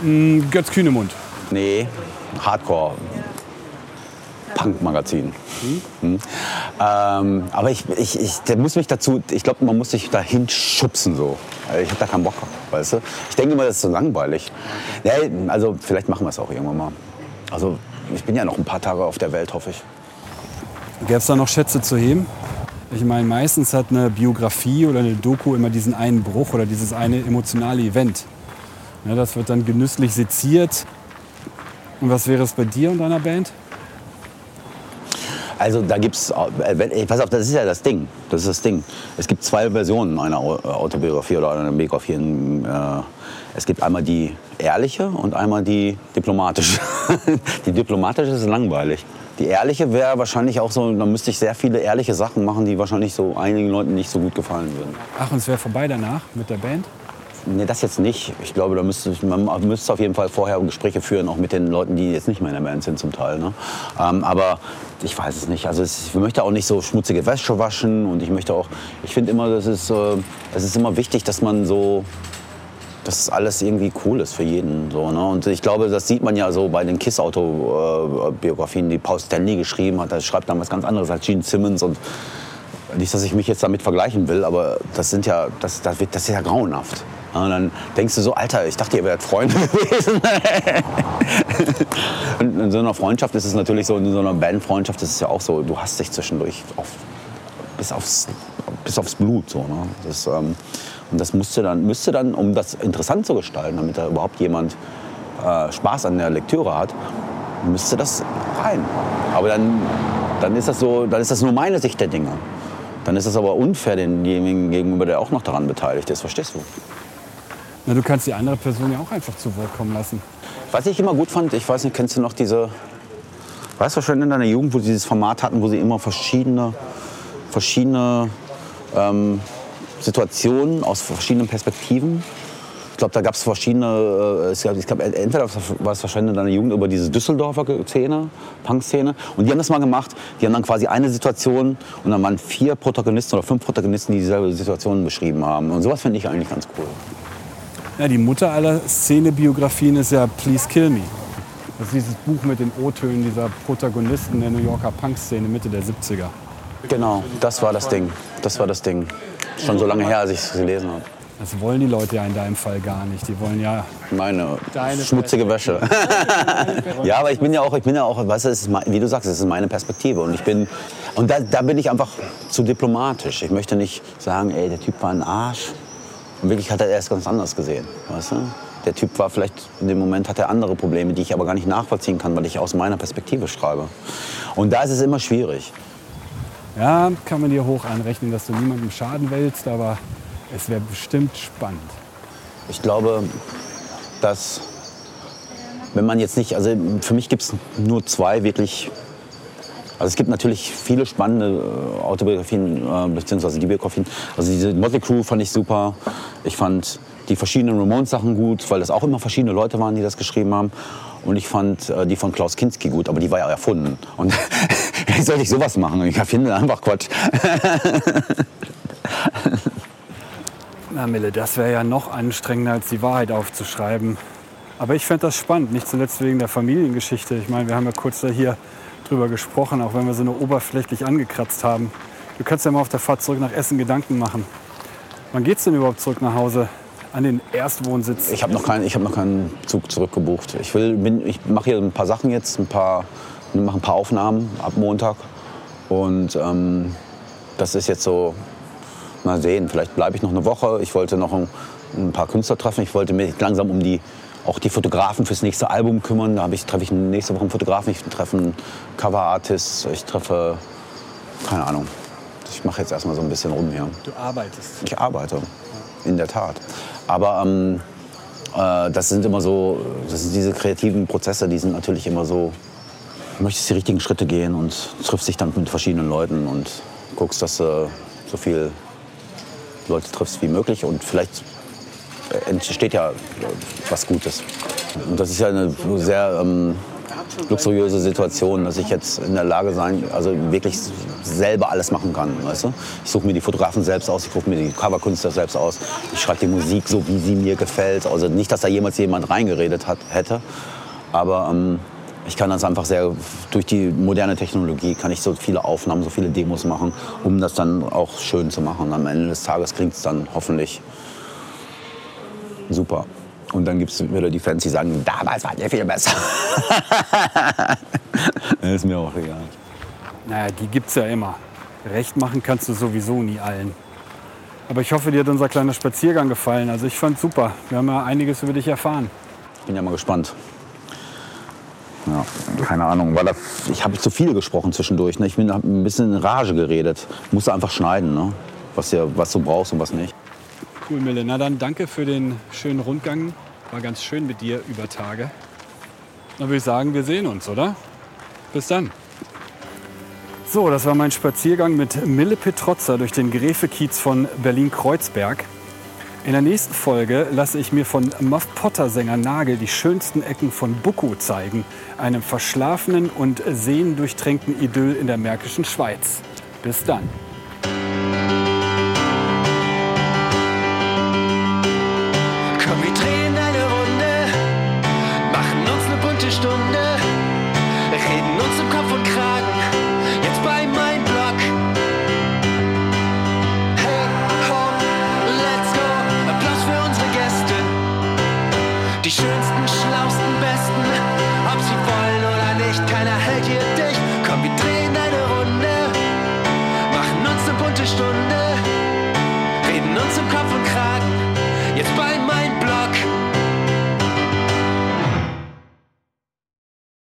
Hm, Götz Kühnemund. Nee, Hardcore. Punk-Magazin. Hm. Ähm, aber ich, ich, ich, der muss mich dazu, ich glaube, man muss sich dahin schubsen so. Also Ich habe da keinen Bock, weißt du. Ich denke immer, das ist so langweilig. Nee, also vielleicht machen wir es auch irgendwann mal. Also ich bin ja noch ein paar Tage auf der Welt, hoffe ich. Gäbe es da noch Schätze zu heben? Ich meine, meistens hat eine Biografie oder eine Doku immer diesen einen Bruch oder dieses eine emotionale Event. Ja, das wird dann genüsslich seziert. Und was wäre es bei dir und deiner Band? Also da gibt's, äh, pass auf, das ist ja das Ding. Das ist das Ding. Es gibt zwei Versionen einer Autobiografie oder einer Biografie. Äh, es gibt einmal die ehrliche und einmal die diplomatische. <laughs> die diplomatische ist langweilig. Die ehrliche wäre wahrscheinlich auch so, da müsste ich sehr viele ehrliche Sachen machen, die wahrscheinlich so einigen Leuten nicht so gut gefallen würden. Ach, und es wäre vorbei danach mit der Band? Nee, das jetzt nicht. Ich glaube, da müsste man müsste auf jeden Fall vorher Gespräche führen, auch mit den Leuten, die jetzt nicht mehr in der Band sind zum Teil. Ne? Ähm, aber ich weiß es nicht. Also es, ich möchte auch nicht so schmutzige Wäsche waschen und ich möchte auch, ich finde immer, das ist, äh, es ist immer wichtig, dass man so dass es alles irgendwie cool ist für jeden. So, ne? Und ich glaube, das sieht man ja so bei den Kiss-Autobiografien, die Paul Stanley geschrieben hat. Er schreibt dann was ganz anderes als Gene Simmons. Und nicht, dass ich mich jetzt damit vergleichen will, aber das, sind ja, das, das, das ist ja grauenhaft. Und dann denkst du so, Alter, ich dachte, ihr wärt Freunde <laughs> gewesen. und in so einer Freundschaft ist es natürlich so, in so einer Bandfreundschaft ist es ja auch so, du hast dich zwischendurch auf, bis, aufs, bis aufs Blut. So, ne? das, ähm, und das musste dann, müsste dann, um das interessant zu gestalten, damit da überhaupt jemand äh, Spaß an der Lektüre hat, müsste das rein. Aber dann, dann, ist das so, dann ist das nur meine Sicht der Dinge. Dann ist das aber unfair demjenigen gegenüber, der auch noch daran beteiligt ist. Verstehst du? Na, du kannst die andere Person ja auch einfach zu Wort kommen lassen. Was ich immer gut fand, ich weiß nicht, kennst du noch diese, weißt du schon in deiner Jugend, wo sie dieses Format hatten, wo sie immer verschiedene, verschiedene ähm, Situationen aus verschiedenen Perspektiven ich glaube, da gab es verschiedene, äh, ich glaube, entweder war es wahrscheinlich in deiner Jugend über diese Düsseldorfer Szene, Punk-Szene. Und die haben das mal gemacht. Die haben dann quasi eine Situation und dann waren vier Protagonisten oder fünf Protagonisten, die dieselbe Situation beschrieben haben. Und sowas finde ich eigentlich ganz cool. Ja, die Mutter aller Szenebiografien ist ja Please Kill Me. Das ist dieses Buch mit den O-Tönen dieser Protagonisten der New Yorker Punk-Szene Mitte der 70er. Genau, das war das Ding. Das war das Ding. Schon so lange her, als ich es gelesen habe. Das wollen die Leute ja in deinem Fall gar nicht. Die wollen ja meine schmutzige Wäsche. <laughs> ja, aber ich bin ja auch, ich bin ja auch, weißt du, ist, wie du sagst, es ist meine Perspektive und ich bin und da, da bin ich einfach zu diplomatisch. Ich möchte nicht sagen, ey, der Typ war ein Arsch. Und wirklich hat er erst ganz anders gesehen, weißt du? Der Typ war vielleicht, in dem Moment hat er andere Probleme, die ich aber gar nicht nachvollziehen kann, weil ich aus meiner Perspektive schreibe. Und da ist es immer schwierig. Ja, kann man dir hoch anrechnen, dass du niemandem Schaden willst, aber es wäre bestimmt spannend. Ich glaube, dass wenn man jetzt nicht, also für mich gibt es nur zwei wirklich also es gibt natürlich viele spannende äh, Autobiografien, äh, beziehungsweise die Biografien. Also diese Motley Crew fand ich super. Ich fand die verschiedenen Ramones-Sachen gut, weil das auch immer verschiedene Leute waren, die das geschrieben haben. Und ich fand äh, die von Klaus Kinski gut, aber die war ja erfunden. Und <laughs> wie soll ich sowas machen? Ich finde einfach Quatsch. <laughs> Na Mille, das wäre ja noch anstrengender, als die Wahrheit aufzuschreiben. Aber ich fände das spannend, nicht zuletzt wegen der Familiengeschichte. Ich meine, wir haben ja kurz da hier drüber gesprochen, auch wenn wir sie nur oberflächlich angekratzt haben. Du kannst ja mal auf der Fahrt zurück nach Essen Gedanken machen. Wann geht's denn überhaupt zurück nach Hause? An den Erstwohnsitz? Ich habe noch, kein, hab noch keinen Zug zurückgebucht. Ich, ich mache hier ein paar Sachen jetzt, ein paar, mache ein paar Aufnahmen ab Montag. Und ähm, das ist jetzt so, mal sehen, vielleicht bleibe ich noch eine Woche. Ich wollte noch ein, ein paar Künstler treffen. Ich wollte mich langsam um die auch die Fotografen fürs nächste Album kümmern. Da ich, treffe ich nächste Woche einen Fotografen, ich treffe einen Cover-Artist, ich treffe, keine Ahnung. Ich mache jetzt erstmal so ein bisschen rum hier. Du arbeitest? Ich arbeite, in der Tat. Aber ähm, äh, das sind immer so, das sind diese kreativen Prozesse, die sind natürlich immer so, du möchtest die richtigen Schritte gehen und triffst dich dann mit verschiedenen Leuten und guckst, dass du so viele Leute triffst wie möglich und vielleicht entsteht ja was Gutes. Und das ist ja eine sehr ähm, luxuriöse Situation, dass ich jetzt in der Lage sein, also wirklich selber alles machen kann. Weißt du? Ich suche mir die Fotografen selbst aus, ich suche mir die Coverkünstler selbst aus, ich schreibe die Musik so, wie sie mir gefällt. Also nicht, dass da jemals jemand reingeredet hat, hätte, aber ähm, ich kann das einfach sehr, durch die moderne Technologie kann ich so viele Aufnahmen, so viele Demos machen, um das dann auch schön zu machen. Und am Ende des Tages klingt es dann hoffentlich super. Und dann gibt es wieder die Fans, die sagen, damals war der viel besser. das <laughs> ist mir auch egal. Naja, die gibt's ja immer. Recht machen kannst du sowieso nie allen. Aber ich hoffe, dir hat unser kleiner Spaziergang gefallen. Also ich fand's super. Wir haben ja einiges über dich erfahren. Ich bin ja mal gespannt. Ja, keine Ahnung, weil da, ich habe zu viel gesprochen zwischendurch. Ne? Ich bin hab ein bisschen in Rage geredet. Musste einfach schneiden, ne? was, ja, was du brauchst und was nicht. Cool, Mille. Na dann danke für den schönen Rundgang. War ganz schön mit dir über Tage. Dann würde ich sagen, wir sehen uns, oder? Bis dann. So, das war mein Spaziergang mit Mille Petrozza durch den Gräfekiez von Berlin-Kreuzberg. In der nächsten Folge lasse ich mir von Muff Potter Sänger Nagel die schönsten Ecken von Buckow zeigen, einem verschlafenen und seendurchtränkten Idyll in der märkischen Schweiz. Bis dann.